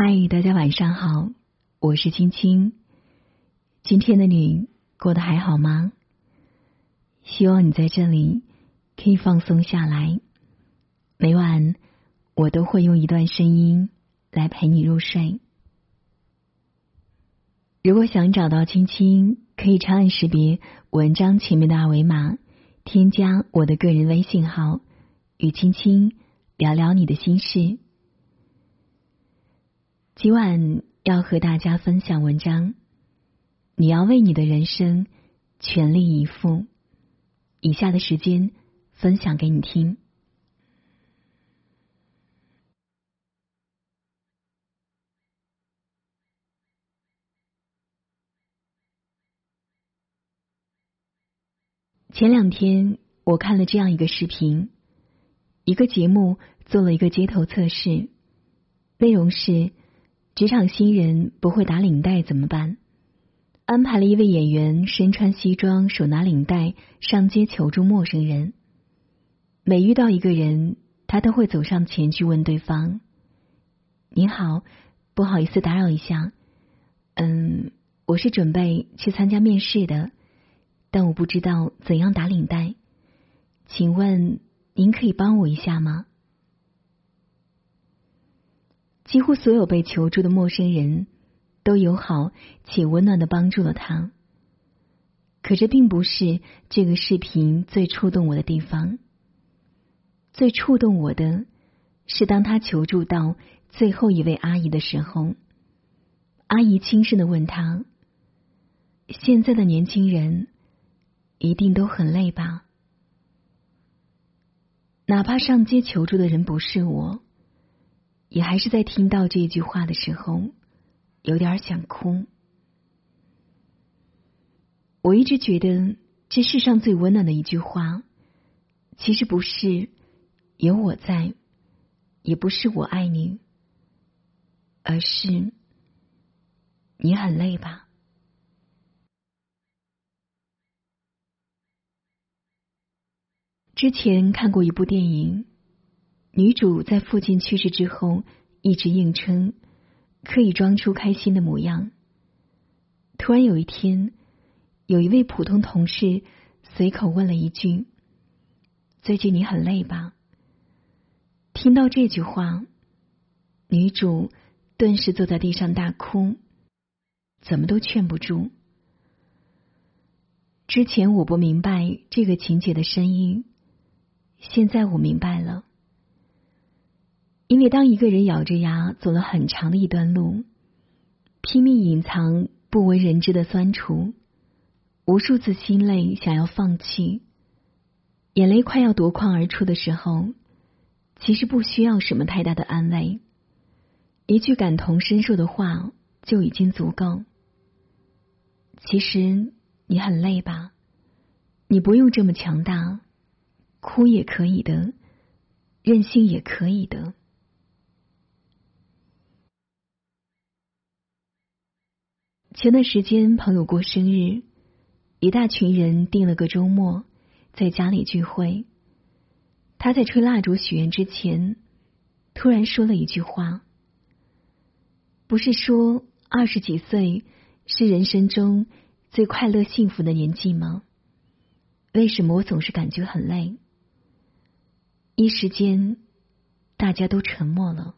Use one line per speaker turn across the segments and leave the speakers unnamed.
嗨，大家晚上好，我是青青。今天的你过得还好吗？希望你在这里可以放松下来。每晚我都会用一段声音来陪你入睡。如果想找到青青，可以长按识别文章前面的二维码，添加我的个人微信号，与青青聊聊你的心事。今晚要和大家分享文章，你要为你的人生全力以赴。以下的时间分享给你听。前两天我看了这样一个视频，一个节目做了一个街头测试，内容是。职场新人不会打领带怎么办？安排了一位演员身穿西装，手拿领带上街求助陌生人。每遇到一个人，他都会走上前去问对方：“你好，不好意思打扰一下，嗯，我是准备去参加面试的，但我不知道怎样打领带，请问您可以帮我一下吗？”几乎所有被求助的陌生人都友好且温暖的帮助了他。可这并不是这个视频最触动我的地方。最触动我的是，当他求助到最后一位阿姨的时候，阿姨轻声的问他：“现在的年轻人一定都很累吧？哪怕上街求助的人不是我。”也还是在听到这一句话的时候，有点想哭。我一直觉得，这世上最温暖的一句话，其实不是有我在，也不是我爱你，而是你很累吧？之前看过一部电影。女主在父亲去世之后，一直硬撑，刻意装出开心的模样。突然有一天，有一位普通同事随口问了一句：“最近你很累吧？”听到这句话，女主顿时坐在地上大哭，怎么都劝不住。之前我不明白这个情节的深意，现在我明白了。因为当一个人咬着牙走了很长的一段路，拼命隐藏不为人知的酸楚，无数次心累，想要放弃，眼泪快要夺眶而出的时候，其实不需要什么太大的安慰，一句感同身受的话就已经足够。其实你很累吧？你不用这么强大，哭也可以的，任性也可以的。前段时间，朋友过生日，一大群人订了个周末，在家里聚会。他在吹蜡烛许愿之前，突然说了一句话：“不是说二十几岁是人生中最快乐幸福的年纪吗？为什么我总是感觉很累？”一时间，大家都沉默了。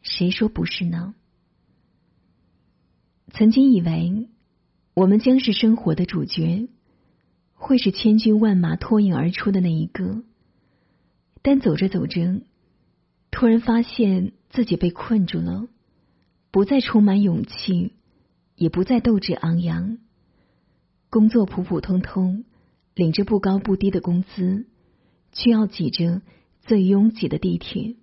谁说不是呢？曾经以为我们将是生活的主角，会是千军万马脱颖而出的那一个，但走着走着，突然发现自己被困住了，不再充满勇气，也不再斗志昂扬，工作普普通通，领着不高不低的工资，却要挤着最拥挤的地铁。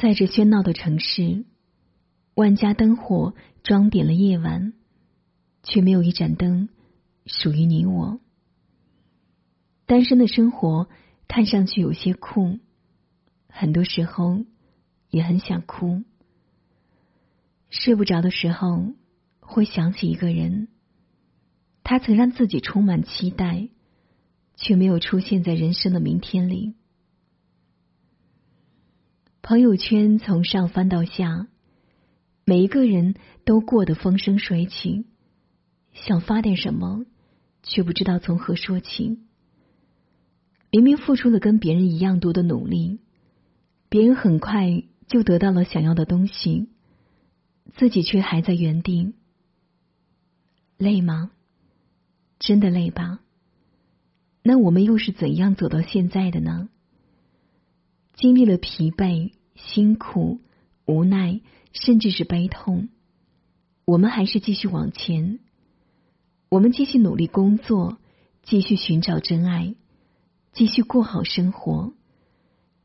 在这喧闹的城市，万家灯火装点了夜晚，却没有一盏灯属于你我。单身的生活看上去有些酷，很多时候也很想哭。睡不着的时候，会想起一个人，他曾让自己充满期待，却没有出现在人生的明天里。朋友圈从上翻到下，每一个人都过得风生水起，想发点什么，却不知道从何说起。明明付出了跟别人一样多的努力，别人很快就得到了想要的东西，自己却还在原地。累吗？真的累吧？那我们又是怎样走到现在的呢？经历了疲惫、辛苦、无奈，甚至是悲痛，我们还是继续往前。我们继续努力工作，继续寻找真爱。继续过好生活，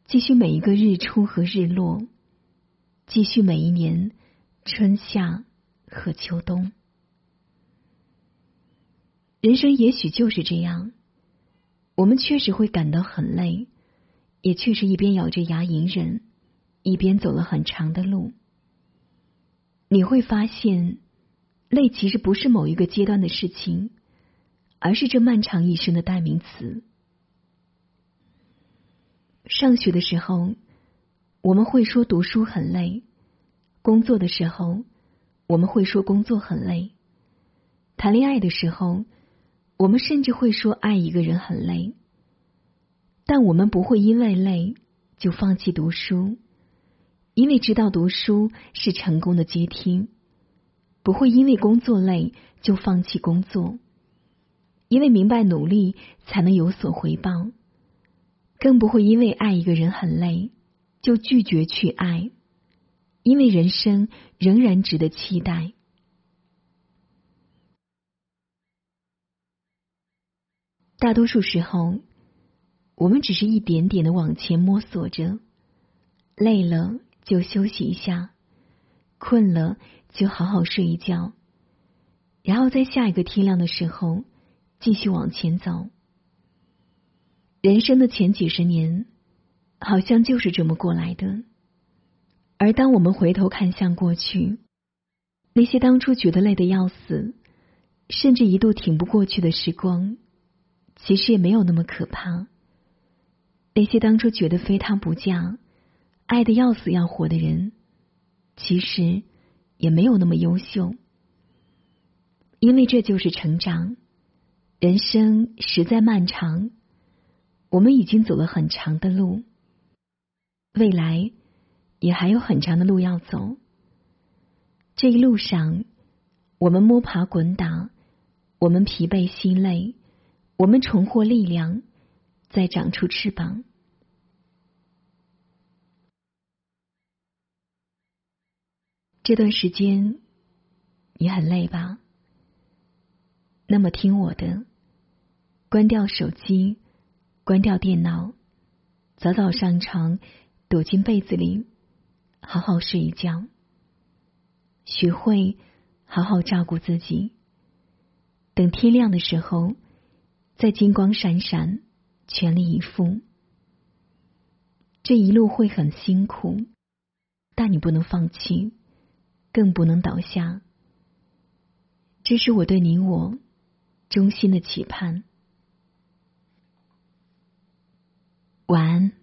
继续每一个日出和日落，继续每一年春夏和秋冬。人生也许就是这样，我们确实会感到很累，也确实一边咬着牙隐忍，一边走了很长的路。你会发现，累其实不是某一个阶段的事情，而是这漫长一生的代名词。上学的时候，我们会说读书很累；工作的时候，我们会说工作很累；谈恋爱的时候，我们甚至会说爱一个人很累。但我们不会因为累就放弃读书，因为知道读书是成功的阶梯；不会因为工作累就放弃工作，因为明白努力才能有所回报。更不会因为爱一个人很累，就拒绝去爱，因为人生仍然值得期待。大多数时候，我们只是一点点的往前摸索着，累了就休息一下，困了就好好睡一觉，然后在下一个天亮的时候继续往前走。人生的前几十年，好像就是这么过来的。而当我们回头看向过去，那些当初觉得累得要死，甚至一度挺不过去的时光，其实也没有那么可怕。那些当初觉得非他不嫁、爱的要死要活的人，其实也没有那么优秀。因为这就是成长，人生实在漫长。我们已经走了很长的路，未来也还有很长的路要走。这一路上，我们摸爬滚打，我们疲惫心累，我们重获力量，再长出翅膀。这段时间你很累吧？那么听我的，关掉手机。关掉电脑，早早上床，躲进被子里，好好睡一觉。学会好好照顾自己。等天亮的时候，再金光闪闪，全力以赴。这一路会很辛苦，但你不能放弃，更不能倒下。这是我对你我衷心的期盼。晚安。